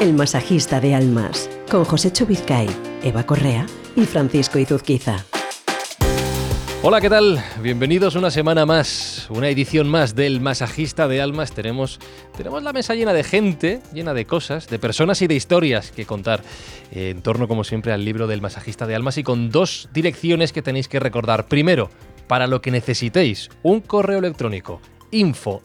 El masajista de almas, con José Chubizcay, Eva Correa y Francisco Izuzquiza. Hola, ¿qué tal? Bienvenidos una semana más, una edición más del Masajista de Almas. Tenemos, tenemos la mesa llena de gente, llena de cosas, de personas y de historias que contar eh, en torno, como siempre, al libro del Masajista de Almas y con dos direcciones que tenéis que recordar. Primero, para lo que necesitéis, un correo electrónico info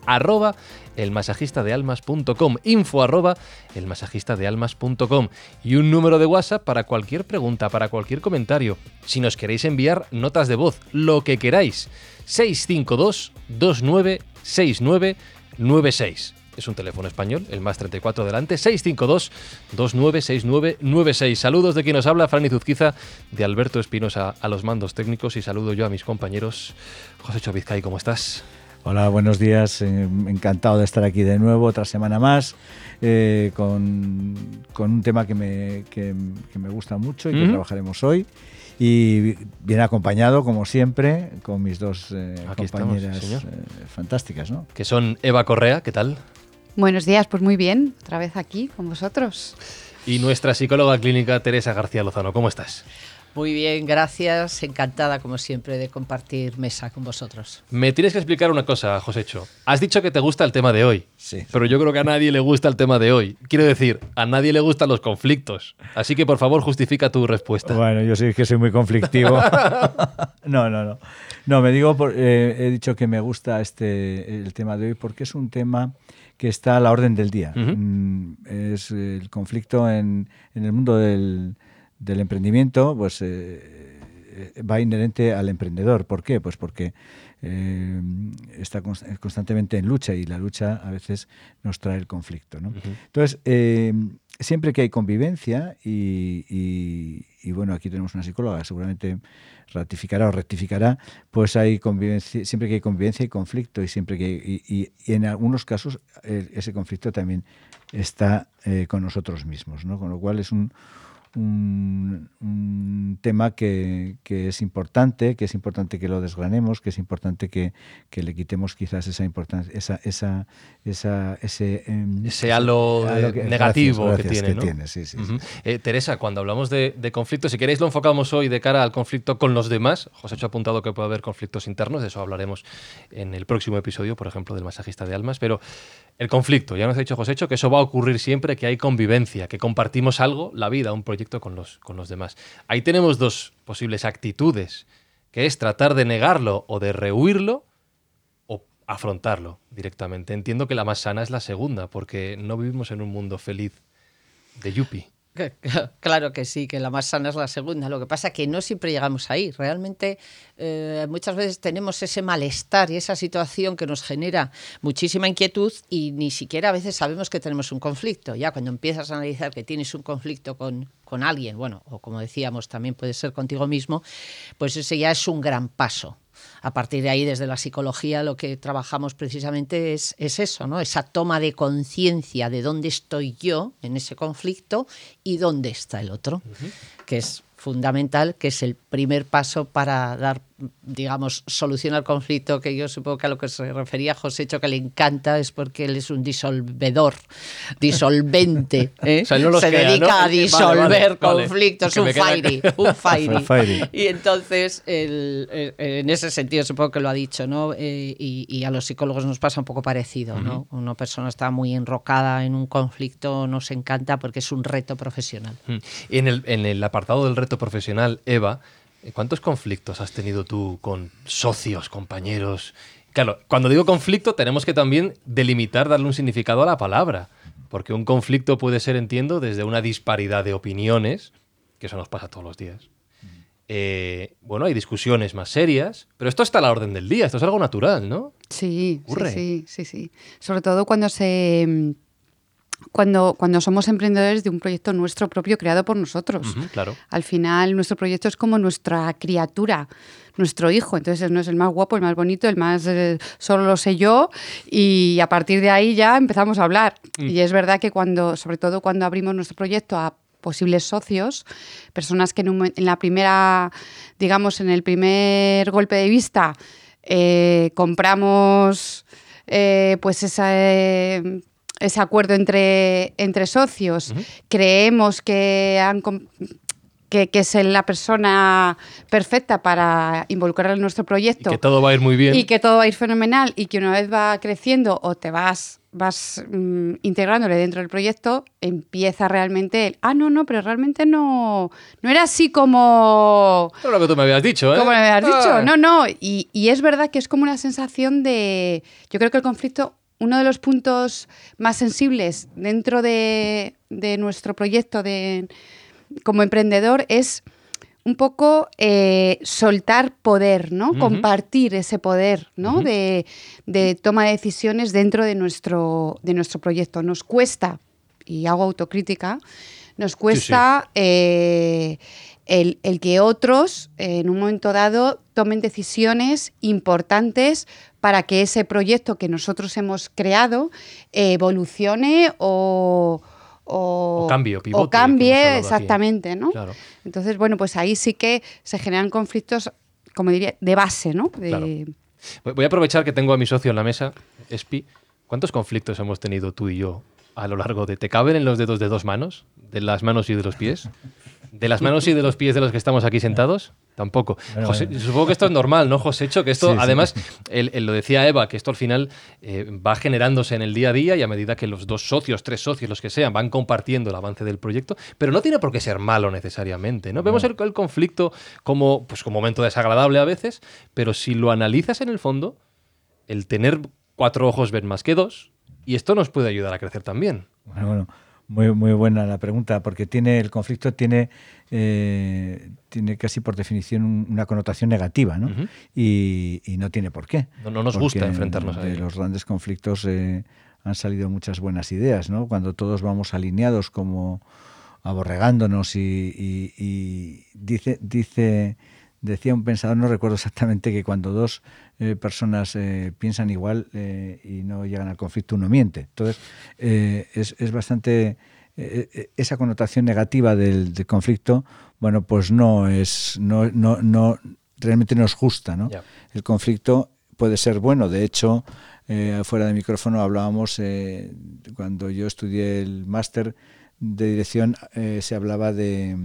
elmasajistadealmas.com info arroba elmasajistadealmas.com y un número de WhatsApp para cualquier pregunta, para cualquier comentario. Si nos queréis enviar notas de voz, lo que queráis, 652 296996 es un teléfono español, el más 34 delante, 652-296996. Saludos de quien nos habla, Franny Zuzquiza, de Alberto Espinosa a los mandos técnicos y saludo yo a mis compañeros. José Chovizcay, ¿cómo estás? Hola, buenos días. Eh, encantado de estar aquí de nuevo, otra semana más, eh, con, un tema que me, me, gusta mucho y que trabajaremos hoy. Y bien acompañado, como siempre, con mis dos eh, compañeras fantásticas. ¿no? Que son Eva Correa, ¿qué tal? Buenos días, pues muy bien, otra vez aquí con vosotros. Y nuestra psicóloga clínica Teresa García Lozano, ¿cómo estás? Muy bien, gracias. Encantada, como siempre, de compartir mesa con vosotros. Me tienes que explicar una cosa, Josécho. Has dicho que te gusta el tema de hoy. Sí. Pero yo creo que a nadie le gusta el tema de hoy. Quiero decir, a nadie le gustan los conflictos. Así que, por favor, justifica tu respuesta. Bueno, yo sí que soy muy conflictivo. no, no, no. No, me digo, eh, he dicho que me gusta este, el tema de hoy porque es un tema que está a la orden del día. Mm, es el conflicto en el mundo del del emprendimiento pues eh, eh, va inherente al emprendedor. ¿Por qué? Pues porque eh, está constantemente en lucha y la lucha a veces nos trae el conflicto. Entonces, siempre que hay convivencia y, bueno, aquí tenemos una psicóloga, seguramente ratificará o rectificará, pues hay convivencia, siempre que hay convivencia y conflicto y siempre que y, en algunos casos ese conflicto también está con nosotros mismos, ¿no? Con lo cual es un un, tema que, es importante, que es importante que lo desgranemos, que es importante que, le quitemos quizás esa importancia, esa, esa, esa ese, em, ese halo, negativo que tiene. Eh, Teresa, cuando hablamos de, de conflictos, si queréis lo enfocamos hoy de cara al conflicto con los demás. José ha apuntado que puede haber conflictos internos, de eso hablaremos en el próximo episodio, por ejemplo, del masajista de almas, pero el conflicto, ya nos ha dicho José que eso va a ocurrir siempre que hay convivencia, que compartimos algo, la vida, un proyecto con los, con los demás. Ahí tenemos dos posibles actitudes, que es tratar de negarlo o de rehuirlo o afrontarlo directamente. Entiendo que la más sana es la segunda, porque no vivimos en un mundo feliz de yuppie. Claro que sí, que la más sana es la segunda. Lo que pasa es que no siempre llegamos ahí. Realmente eh, muchas veces tenemos ese malestar y esa situación que nos genera muchísima inquietud y ni siquiera a veces sabemos que tenemos un conflicto. Ya cuando empiezas a analizar que tienes un conflicto con, con alguien, bueno, o como decíamos, también puede ser contigo mismo, pues ese ya es un gran paso a partir de ahí, desde la psicología, lo que trabajamos precisamente es, eso, ¿no? Esa toma de conciencia de dónde estoy yo en ese conflicto y dónde está el otro, que es fundamental, que es el primer paso para dar digamos, soluciona el conflicto, que yo supongo que a lo que se refería José Hecho que le encanta es porque él es un disolvedor, disolvente. ¿eh? se dedica a disolver conflictos, un fiery, un fiery. y entonces, en ese sentido, supongo que lo ha dicho, ¿no? Eh, y, a los psicólogos nos pasa un poco parecido, ¿no? Una persona está muy enrocada en un conflicto, nos encanta porque es un reto profesional. Y en el, en el apartado del reto profesional, Eva, ¿Cuántos conflictos has tenido tú con socios, compañeros? Claro, cuando digo conflicto tenemos que también delimitar, darle un significado a la palabra, porque un conflicto puede ser, entiendo, desde una disparidad de opiniones, que eso nos pasa todos los días. Eh, bueno, hay discusiones más serias, pero esto está a la orden del día, esto es algo natural, ¿no? Sí, sí, sí, sí. Sobre todo cuando se cuando, cuando somos emprendedores de un proyecto nuestro propio creado por nosotros. claro. Al final, nuestro proyecto es como nuestra criatura, nuestro hijo. Entonces, no es el más guapo, el más bonito, el más eh, solo lo sé yo. Y a partir de ahí ya empezamos a hablar. Mm. Y es verdad que cuando, sobre todo cuando abrimos nuestro proyecto a posibles socios, personas que en, la primera, digamos, en el primer golpe de vista, eh, compramos eh, pues esa ese acuerdo entre, entre socios, creemos que han que, es la persona perfecta para involucrar en nuestro proyecto. Y que todo va a ir muy bien. Y que todo va a ir fenomenal y que una vez va creciendo o te vas vas mm, integrándole dentro del proyecto, empieza realmente el, ah, no, no, pero realmente no, no era así como... Pero lo que tú me habías dicho, ¿eh? Como me habías dicho, no, no. Y, y es verdad que es como una sensación de, yo creo que el conflicto uno de los puntos más sensibles dentro de, de nuestro proyecto de, como emprendedor es un poco eh, soltar poder, ¿no? Compartir ese poder, ¿no? de, toma de decisiones dentro de nuestro, de nuestro proyecto. Nos cuesta, y hago autocrítica, nos cuesta eh, el, que otros, en un momento dado, tomen decisiones importantes para que ese proyecto que nosotros hemos creado evolucione o o, cambio, o cambie exactamente, ¿no? Entonces, bueno, pues ahí sí que se generan conflictos, como diría, de base, ¿no? Voy a aprovechar que tengo a mi socio en la mesa, Espi. ¿Cuántos conflictos hemos tenido tú y yo a lo largo de... ¿Te caben en los dedos de dos manos? ¿De las manos y de los pies? ¿De las manos y de los pies de los que estamos aquí sentados? Tampoco. supongo que esto es normal, ¿no, José Hecho? Que esto, además, lo decía Eva, que esto al final eh, va generándose en el día a día y a medida que los dos socios, tres socios, los que sean, van compartiendo el avance del proyecto, pero no tiene por qué ser malo necesariamente, ¿no? Vemos el, conflicto como, pues, como momento desagradable a veces, pero si lo analizas en el fondo, el tener cuatro ojos ven más que dos, y esto nos puede ayudar a crecer también. Bueno, bueno. Muy, muy buena la pregunta, porque tiene el conflicto tiene, eh, tiene casi por definición una connotación negativa, ¿no? y, no tiene por qué. No, nos gusta enfrentarnos a ello. De los grandes conflictos eh, han salido muchas buenas ideas, ¿no? Cuando todos vamos alineados como aborregándonos y, dice, dice, decía un pensador, no recuerdo exactamente, que cuando dos eh, personas eh, piensan igual eh, y no llegan al conflicto, uno miente. Entonces, es, es, bastante. esa connotación negativa del, conflicto, bueno, pues no es. No, no, no, realmente no es justa, ¿no? El conflicto puede ser bueno. De hecho, fuera de micrófono hablábamos, cuando yo estudié el máster, de dirección eh, se hablaba de,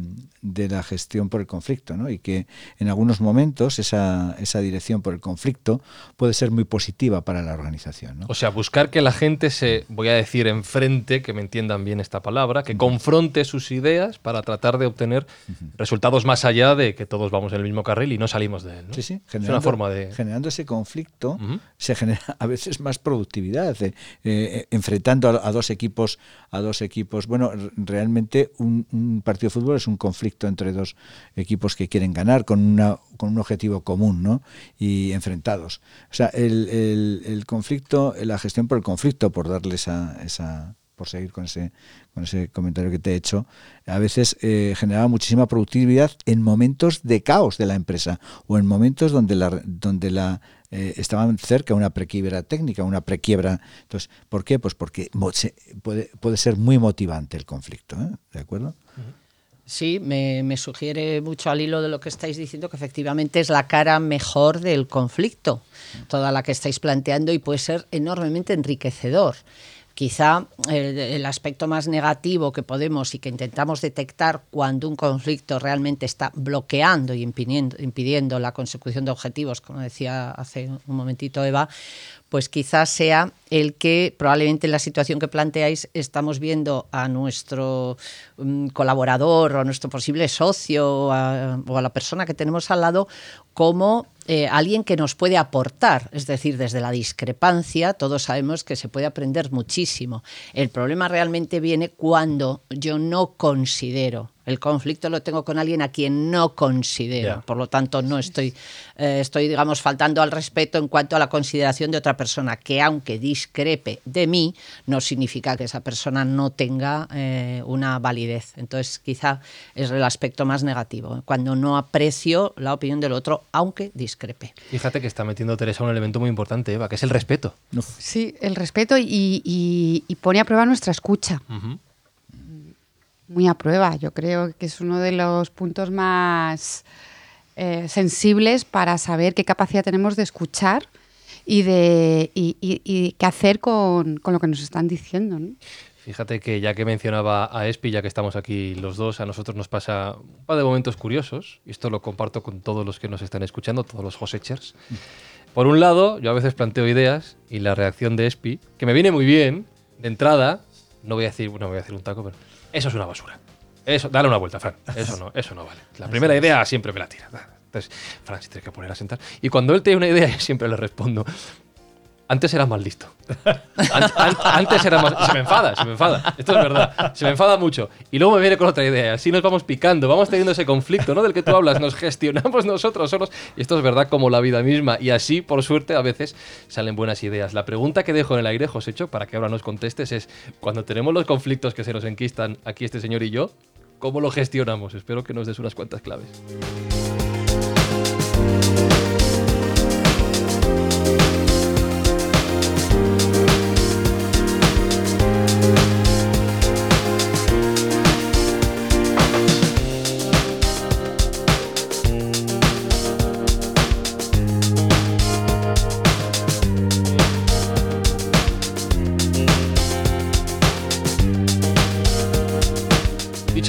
de, la gestión por el conflicto, ¿no? y que en algunos momentos esa, esa, dirección por el conflicto puede ser muy positiva para la organización. ¿no? O sea, buscar que la gente se, voy a decir, enfrente, que me entiendan bien esta palabra, que confronte sus ideas para tratar de obtener resultados más allá de que todos vamos en el mismo carril y no salimos de él. ¿no? Sí, sí, generando, es una forma de... generando ese conflicto se genera a veces más productividad, eh, enfrentando a, a, dos equipos, a dos equipos, bueno, realmente un, partido de fútbol es un conflicto entre dos equipos que quieren ganar con, una, con un objetivo común ¿no? y enfrentados. O sea, el, el, conflicto, la gestión por el conflicto, por darle esa, esa por seguir con ese, con ese comentario que te he hecho, a veces eh, generaba muchísima productividad en momentos de caos de la empresa o en momentos donde la, donde la eh, estaban cerca una prequiebra técnica, una prequiebra. Entonces, ¿por qué? Pues porque puede, puede ser muy motivante el conflicto, ¿eh? ¿de acuerdo? Sí, me, me, sugiere mucho al hilo de lo que estáis diciendo que efectivamente es la cara mejor del conflicto, toda la que estáis planteando y puede ser enormemente enriquecedor. Quizá el, aspecto más negativo que podemos y que intentamos detectar cuando un conflicto realmente está bloqueando y impidiendo, impidiendo la consecución de objetivos, como decía hace un momentito Eva, pues quizás sea el que probablemente en la situación que planteáis estamos viendo a nuestro mm, colaborador o a nuestro posible socio o a, la persona que tenemos al lado como eh, alguien que nos puede aportar, es decir, desde la discrepancia todos sabemos que se puede aprender muchísimo. El problema realmente viene cuando yo no considero el conflicto lo tengo con alguien a quien no considero. Por lo tanto, no estoy, eh, estoy, digamos, faltando al respeto en cuanto a la consideración de otra persona, que aunque discrepe de mí, no significa que esa persona no tenga eh, una validez. Entonces, quizá es el aspecto más negativo, cuando no aprecio la opinión del otro, aunque discrepe. Fíjate que está metiendo Teresa un elemento muy importante, Eva, que es el respeto. Sí, el respeto y, pone a prueba nuestra escucha muy a prueba. Yo creo que es uno de los puntos más eh, sensibles para saber qué capacidad tenemos de escuchar y de y, qué hacer con, con, lo que nos están diciendo. Fíjate que ya que mencionaba a Espi, ya que estamos aquí los dos, a nosotros nos pasa un par de momentos curiosos, y esto lo comparto con todos los que nos están escuchando, todos los Josechers. Por un lado, yo a veces planteo ideas y la reacción de Espi, que me viene muy bien, de entrada, no voy a decir, no voy a decir un taco, pero eso es una basura. Eso, dale una vuelta, Fran. Eso no, eso no vale. La primera idea siempre me la tira. Entonces, Fran, si tienes que poner a sentar. Y cuando él tiene una idea, yo siempre le respondo, antes era más listo. Antes, era más. Se me enfada, se me enfada. Esto es verdad. Se me enfada mucho. Y luego me viene con otra idea. Así nos vamos picando, vamos teniendo ese conflicto, ¿no? Del que tú hablas. Nos gestionamos nosotros solos. Y esto es verdad como la vida misma. Y así, por suerte, a veces salen buenas ideas. La pregunta que dejo en el aire, Josécho, para que ahora nos contestes, es: cuando tenemos los conflictos que se nos enquistan aquí este señor y yo, ¿cómo lo gestionamos? Espero que nos des unas cuantas claves.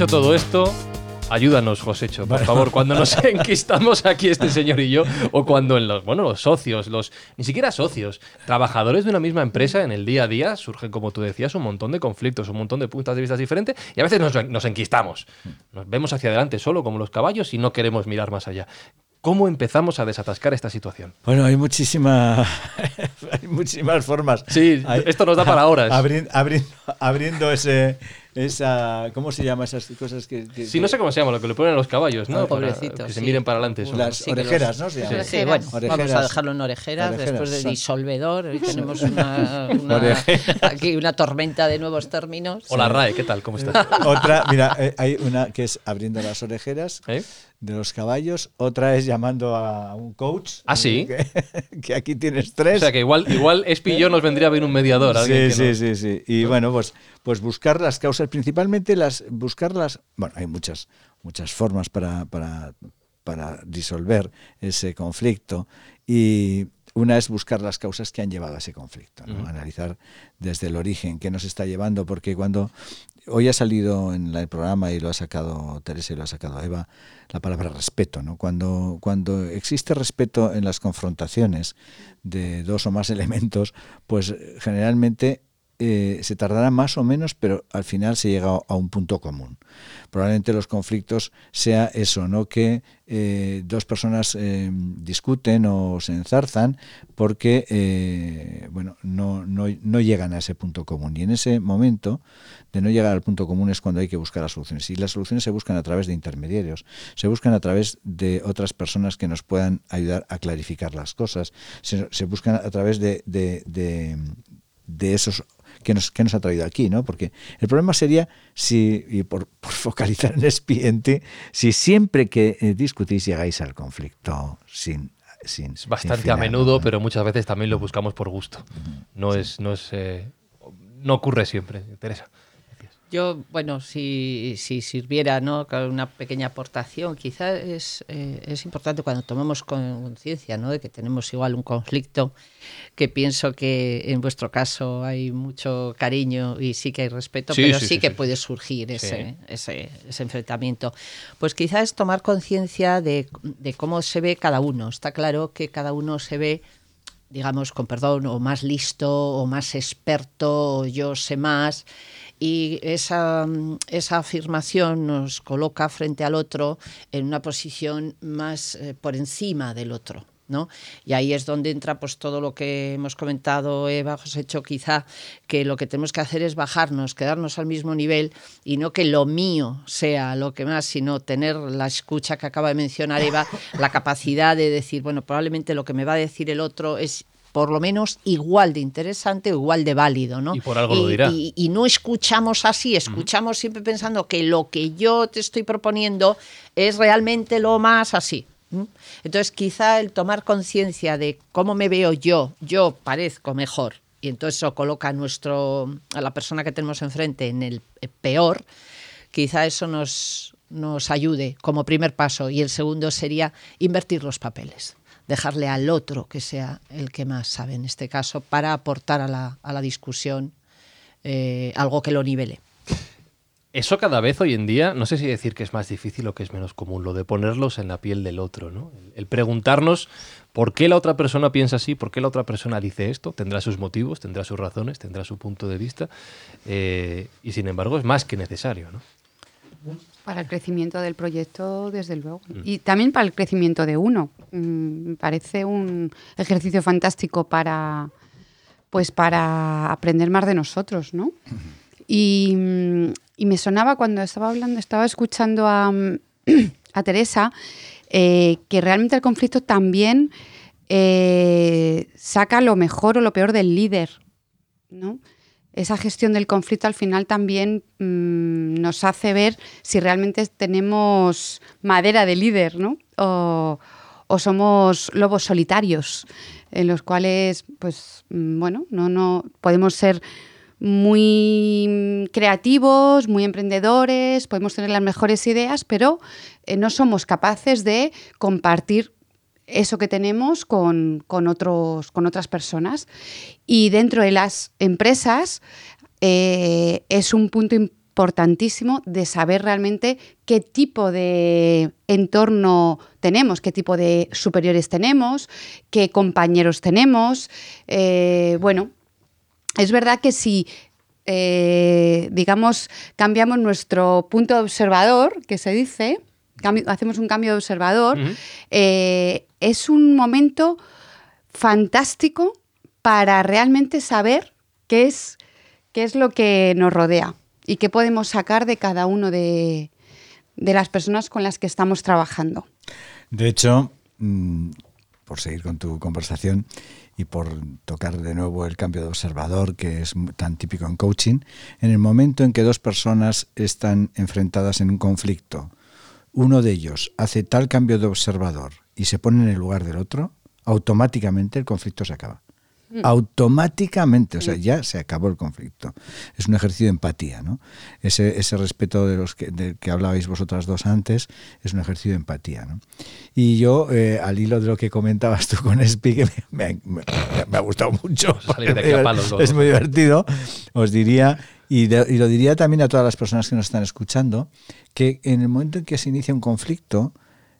Todo esto, ayúdanos, Josécho, por favor, cuando nos enquistamos aquí este señor y yo, o cuando en los, bueno, los socios, los, ni siquiera socios, trabajadores de una misma empresa en el día a día, surgen, como tú decías, un montón de conflictos, un montón de puntos de vista diferentes, y a veces nos, nos enquistamos. Nos vemos hacia adelante solo como los caballos y no queremos mirar más allá. ¿Cómo empezamos a desatascar esta situación? Bueno, hay, muchísima, hay muchísimas formas. Sí, esto nos da para horas. abriendo ese, esa ¿cómo se llama esas cosas que, sí no sé cómo se llama lo que le ponen a los caballos no Pobrecitos, que se miren para adelante las orejeras no sí, bueno vamos a dejarlo en orejeras, después de disolvedor hoy tenemos una, aquí una tormenta de nuevos términos. Hola Rae qué tal cómo estás otra mira eh, hay una que es abriendo las orejeras. ¿Eh? De los caballos, otra es llamando a un coach. Ah, sí. Que, aquí tienes tres. O sea que igual, igual Espi y yo nos vendría bien un mediador. Sí, sí, sí, sí. Y bueno, pues, pues buscar las causas, principalmente las, buscarlas. Bueno, hay muchas, muchas formas para, para, para disolver ese conflicto. Y una es buscar las causas que han llevado a ese conflicto, analizar desde el origen qué nos está llevando, porque cuando hoy ha salido en el programa y lo ha sacado Teresa y lo ha sacado Eva, la palabra respeto. ¿no? Cuando, cuando existe respeto en las confrontaciones de dos o más elementos, pues generalmente eh, se tardará más o menos, pero al final se llega a un punto común. Probablemente los conflictos sea eso, ¿no? que eh, dos personas eh, discuten o se enzarzan porque bueno, no, no, no, llegan a ese punto común. Y en ese momento de no llegar al punto común es cuando hay que buscar las soluciones. Y las soluciones se buscan a través de intermediarios, se buscan a través de otras personas que nos puedan ayudar a clarificar las cosas, se, buscan a través de, de, de esos que nos, que nos ha traído aquí, ¿no? Porque el problema sería si, y por, focalizar en expediente, si siempre que eh, discutís llegáis al conflicto sin sin, bastante a menudo, pero muchas veces también lo buscamos por gusto. No es, no es, eh, no ocurre siempre. Teresa. Yo, bueno, si, si sirviera ¿no? una pequeña aportación, quizás es, eh, es importante cuando tomemos conciencia ¿no? de que tenemos igual un conflicto, que pienso que en vuestro caso hay mucho cariño y sí que hay respeto, pero sí, que puede surgir ese, ese, ese, enfrentamiento. Pues quizás es tomar conciencia de, de cómo se ve cada uno. Está claro que cada uno se ve digamos, con perdón, o más listo, o más experto, o yo sé más y esa, esa, afirmación nos coloca frente al otro en una posición más eh, por encima del otro. ¿No? Y ahí es donde entra pues todo lo que hemos comentado Eva, José hecho quizá que lo que tenemos que hacer es bajarnos, quedarnos al mismo nivel y no que lo mío sea lo que más, sino tener la escucha que acaba de mencionar Eva, la capacidad de decir, bueno, probablemente lo que me va a decir el otro es por lo menos igual de interesante o igual de válido, ¿no? Y por algo lo dirá. Y, no escuchamos así, escuchamos siempre pensando que lo que yo te estoy proponiendo es realmente lo más así. Entonces, quizá el tomar conciencia de cómo me veo yo, yo parezco mejor, y entonces eso coloca a, nuestro, a la persona que tenemos enfrente en el peor, quizá eso nos, nos ayude como primer paso. Y el segundo sería invertir los papeles dejarle al otro que sea el que más sabe en este caso para aportar a la, a la discusión eh, algo que lo nivele. Eso cada vez hoy en día, no sé si decir que es más difícil o que es menos común, lo de ponerlos en la piel del otro, ¿no? El preguntarnos por qué la otra persona piensa así, por qué la otra persona dice esto, tendrá sus motivos, tendrá sus razones, tendrá su punto de vista, eh, y sin embargo es más que necesario, ¿no? Para el crecimiento del proyecto, desde luego. Y también para el crecimiento de uno. Mm, Me parece un ejercicio fantástico para, pues para aprender más de nosotros, ¿no? Y, mm, y me sonaba cuando estaba hablando, estaba escuchando a, mm, Teresa, eh, que realmente el conflicto también eh, saca lo mejor o lo peor del líder, ¿no? Esa gestión del conflicto al final también mm, nos hace ver si realmente tenemos madera de líder, ¿no? O, o somos lobos solitarios, en los cuales, pues, mm, bueno, no, no podemos ser muy mm, creativos, muy emprendedores, podemos tener las mejores ideas, pero eh, no somos capaces de compartir eso que tenemos con, con otros, con otras personas. Y dentro de las empresas eh, es un punto importantísimo de saber realmente qué tipo de entorno tenemos, qué tipo de superiores tenemos, qué compañeros tenemos. Eh, bueno, es verdad que si, eh, digamos, cambiamos nuestro punto de observador, que se dice, cambio- hacemos un cambio de observador, eh, es un momento fantástico para realmente saber qué es, qué es lo que nos rodea y qué podemos sacar de cada uno de, de las personas con las que estamos trabajando. De hecho, mm, por seguir con tu conversación y por tocar de nuevo el cambio de observador, que es tan típico en coaching, en el momento en que dos personas están enfrentadas en un conflicto, uno de ellos hace tal cambio de observador y se pone en el lugar del otro, automáticamente el conflicto se acaba. Automáticamente, o sea, ya se acabó el conflicto. Es un ejercicio de empatía, ¿no? Ese, ese respeto de los que, del que hablabais vosotras dos antes es un ejercicio de empatía, ¿no? Y yo, eh, al hilo de lo que comentabas tú con Espi, que me, me- me- me ha gustado mucho, Salir de aquí a palos, es muy divertido, os diría, y, de- y lo diría también a todas las personas que nos están escuchando, que en el momento en que se inicia un conflicto,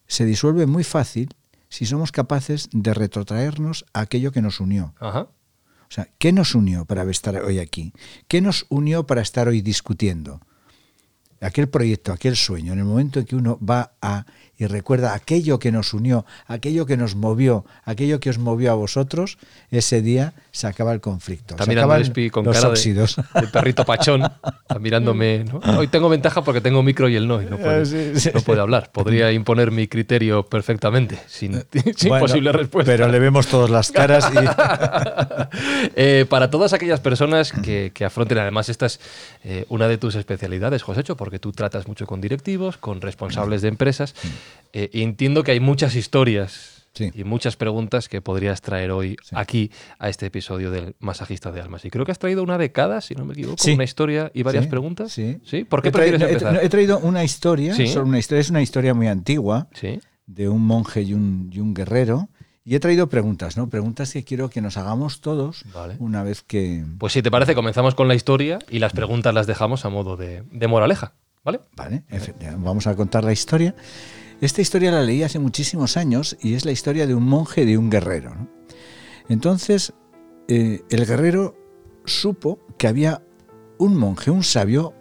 se disuelve muy fácil si somos capaces de retrotraernos a aquello que nos unió. Ajá. O sea, ¿qué nos unió para estar hoy aquí? ¿Qué nos unió para estar hoy discutiendo? Aquel proyecto, aquel sueño, en el momento en que uno va a y recuerda aquello que nos unió, aquello que nos movió, aquello que os movió a vosotros, ese día se acaba el conflicto. Está se mirando acaban con los cara de, óxidos. de perrito pachón, está mirándome. ¿no? Hoy tengo ventaja porque tengo micro y él no, y no puede, sí, sí. no puede hablar. Podría imponer mi criterio perfectamente, sin, sin Bueno, posible respuesta. Pero le vemos todas las caras y Eh, para todas aquellas personas que, que afronten, además, esta es eh, una de tus especialidades, Josécho, porque tú tratas mucho con directivos, con responsables de empresas. eh, y entiendo que hay muchas historias Sí. y muchas preguntas que podrías traer hoy aquí a este episodio del Masajista de Almas. Y creo que has traído una de cada, si no me equivoco, Sí. una historia y varias preguntas. Sí. ¿Por qué He traído- prefieres he tra- empezar? He traído una historia, una es una historia muy antigua. Sí. de un monje y un, y un guerrero. Y he traído preguntas, ¿no? Preguntas que quiero que nos hagamos todos Vale. una vez que... Pues si te parece, comenzamos con la historia y las preguntas las dejamos a modo de, de moraleja. ¿Vale? Vale, vamos a contar la historia. Esta historia la leí hace muchísimos años y es la historia de un monje y de un guerrero. ¿no? Entonces, eh, el guerrero supo que había un monje, un sabio,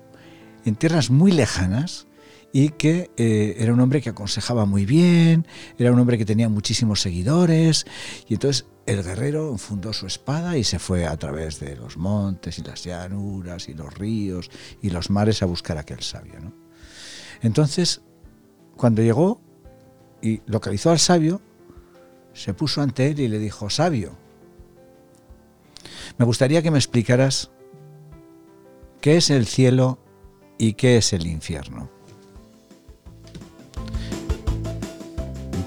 en tierras muy lejanas y que eh, era un hombre que aconsejaba muy bien, era un hombre que tenía muchísimos seguidores y entonces el guerrero fundó su espada y se fue a través de los montes y las llanuras y los ríos y los mares a buscar a aquel sabio. Entonces, cuando llegó y localizó al sabio, se puso ante él y le dijo, sabio, me gustaría que me explicaras qué es el cielo y qué es el infierno.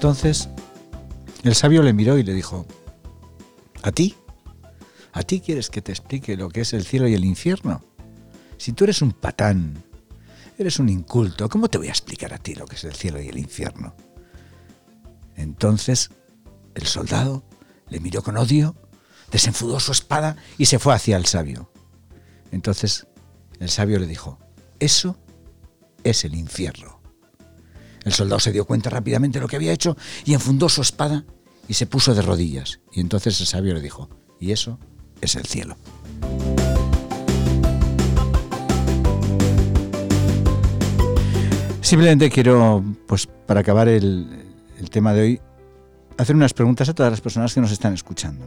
Entonces, el sabio le miró y le dijo, ¿a ti? ¿A ti quieres que te explique lo que es el cielo y el infierno? Si tú eres un patán, eres un inculto, ¿cómo te voy a explicar a ti lo que es el cielo y el infierno? Entonces, el soldado le miró con odio, desenfudó su espada y se fue hacia el sabio. Entonces el sabio le dijo, eso es el infierno. El soldado se dio cuenta rápidamente de lo que había hecho y enfundó su espada y se puso de rodillas. Y entonces el sabio le dijo, y eso es el cielo. Simplemente quiero, pues para acabar el, tema de hoy, hacer unas preguntas a todas las personas que nos están escuchando.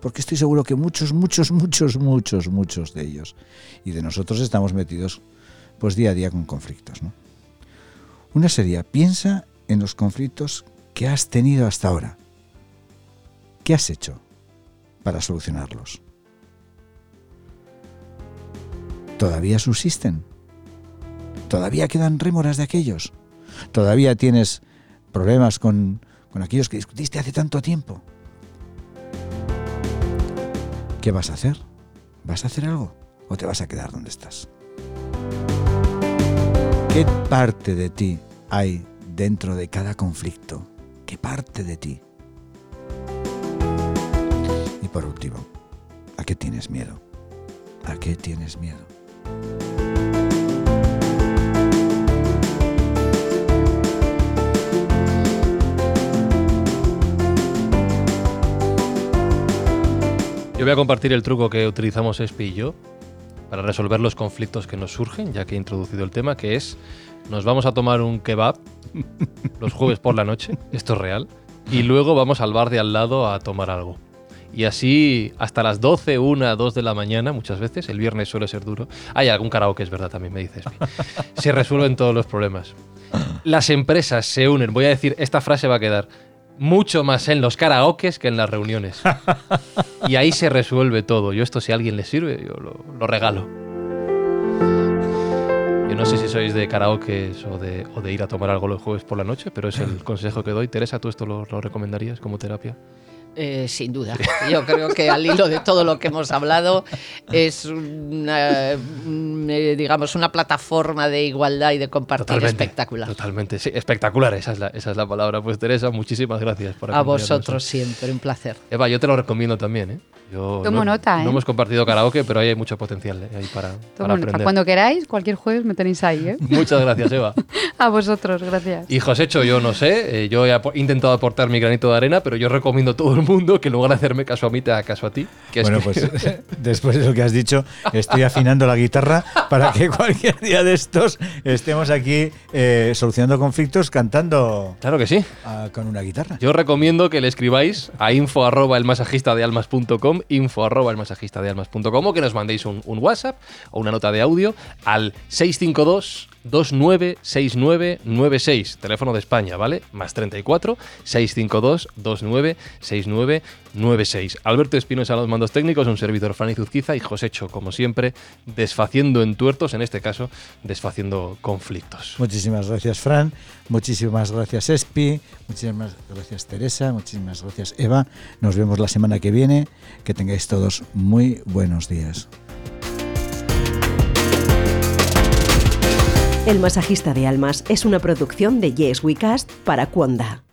Porque estoy seguro que muchos, muchos, muchos, muchos, muchos de ellos y de nosotros estamos metidos pues día a día con conflictos. ¿no? Una sería, piensa en los conflictos que has tenido hasta ahora. ¿Qué has hecho para solucionarlos? ¿Todavía subsisten? ¿Todavía quedan rémoras de aquellos? ¿Todavía tienes problemas con, con aquellos que discutiste hace tanto tiempo? ¿Qué vas a hacer? ¿Vas a hacer algo o te vas a quedar donde estás? ¿Qué parte de ti hay dentro de cada conflicto? ¿Qué parte de ti? Y por último, ¿a qué tienes miedo? ¿A qué tienes miedo? Yo voy a compartir el truco que utilizamos Espi y yo para resolver los conflictos que nos surgen, ya que he introducido el tema, que es nos vamos a tomar un kebab los jueves por la noche, esto es real, y luego vamos al bar de al lado a tomar algo. Y así hasta las 12, 1, 2 de la mañana, muchas veces, el viernes suele ser duro. Hay algún karaoke, es verdad, también me dices. Se resuelven todos los problemas. Las empresas se unen, voy a decir, esta frase va a quedar mucho más en los karaokes que en las reuniones. Y ahí se resuelve todo. Yo esto si a alguien le sirve, yo lo, lo regalo. Yo no sé si sois de karaoke o de, o de ir a tomar algo los jueves por la noche, pero es el consejo que doy. Teresa, ¿tú esto lo, lo recomendarías como terapia? Eh, sin duda. Yo creo que al hilo de todo lo que hemos hablado es una, mm, eh, digamos, una plataforma de igualdad y de compartir espectacular. Totalmente, sí, espectacular, esa es, la, esa es la palabra. Pues Teresa, muchísimas gracias por A vosotros siempre, un placer. Eva, yo te lo recomiendo también, ¿eh? Yo, Tomo no, nota, ¿eh? No hemos compartido karaoke, pero ahí hay mucho potencial ¿eh? ahí para, Tomo para nota. aprender. Cuando queráis, cualquier jueves me tenéis ahí, ¿eh? Muchas gracias, Eva. A vosotros, gracias. Y Josécho, yo no sé, eh, yo he intentado aportar mi granito de arena, pero yo recomiendo a todo el mundo que en lugar de hacerme caso a mí, te haga caso a ti. Que es Bueno, que- pues después de lo que has dicho, estoy afinando la guitarra para que cualquier día de estos estemos aquí eh, solucionando conflictos cantando Claro que sí. ah, con una guitarra. Yo recomiendo que le escribáis a info arroba info que nos mandéis un, WhatsApp o una nota de audio al 652 296996, teléfono de España, ¿vale? Más 34 652 296996. Alberto Espinosa a los mandos técnicos, un servidor Fanny Zuzquiza y Josécho, como siempre, desfaciendo entuertos, en este caso, desfaciendo conflictos. Muchísimas gracias, Fran. Muchísimas gracias, Espi. Muchísimas gracias, Teresa. Muchísimas gracias, Eva. Nos vemos la semana que viene. Que tengáis todos muy buenos días. El masajista de almas es una producción de Yes We Cast para Cuonda.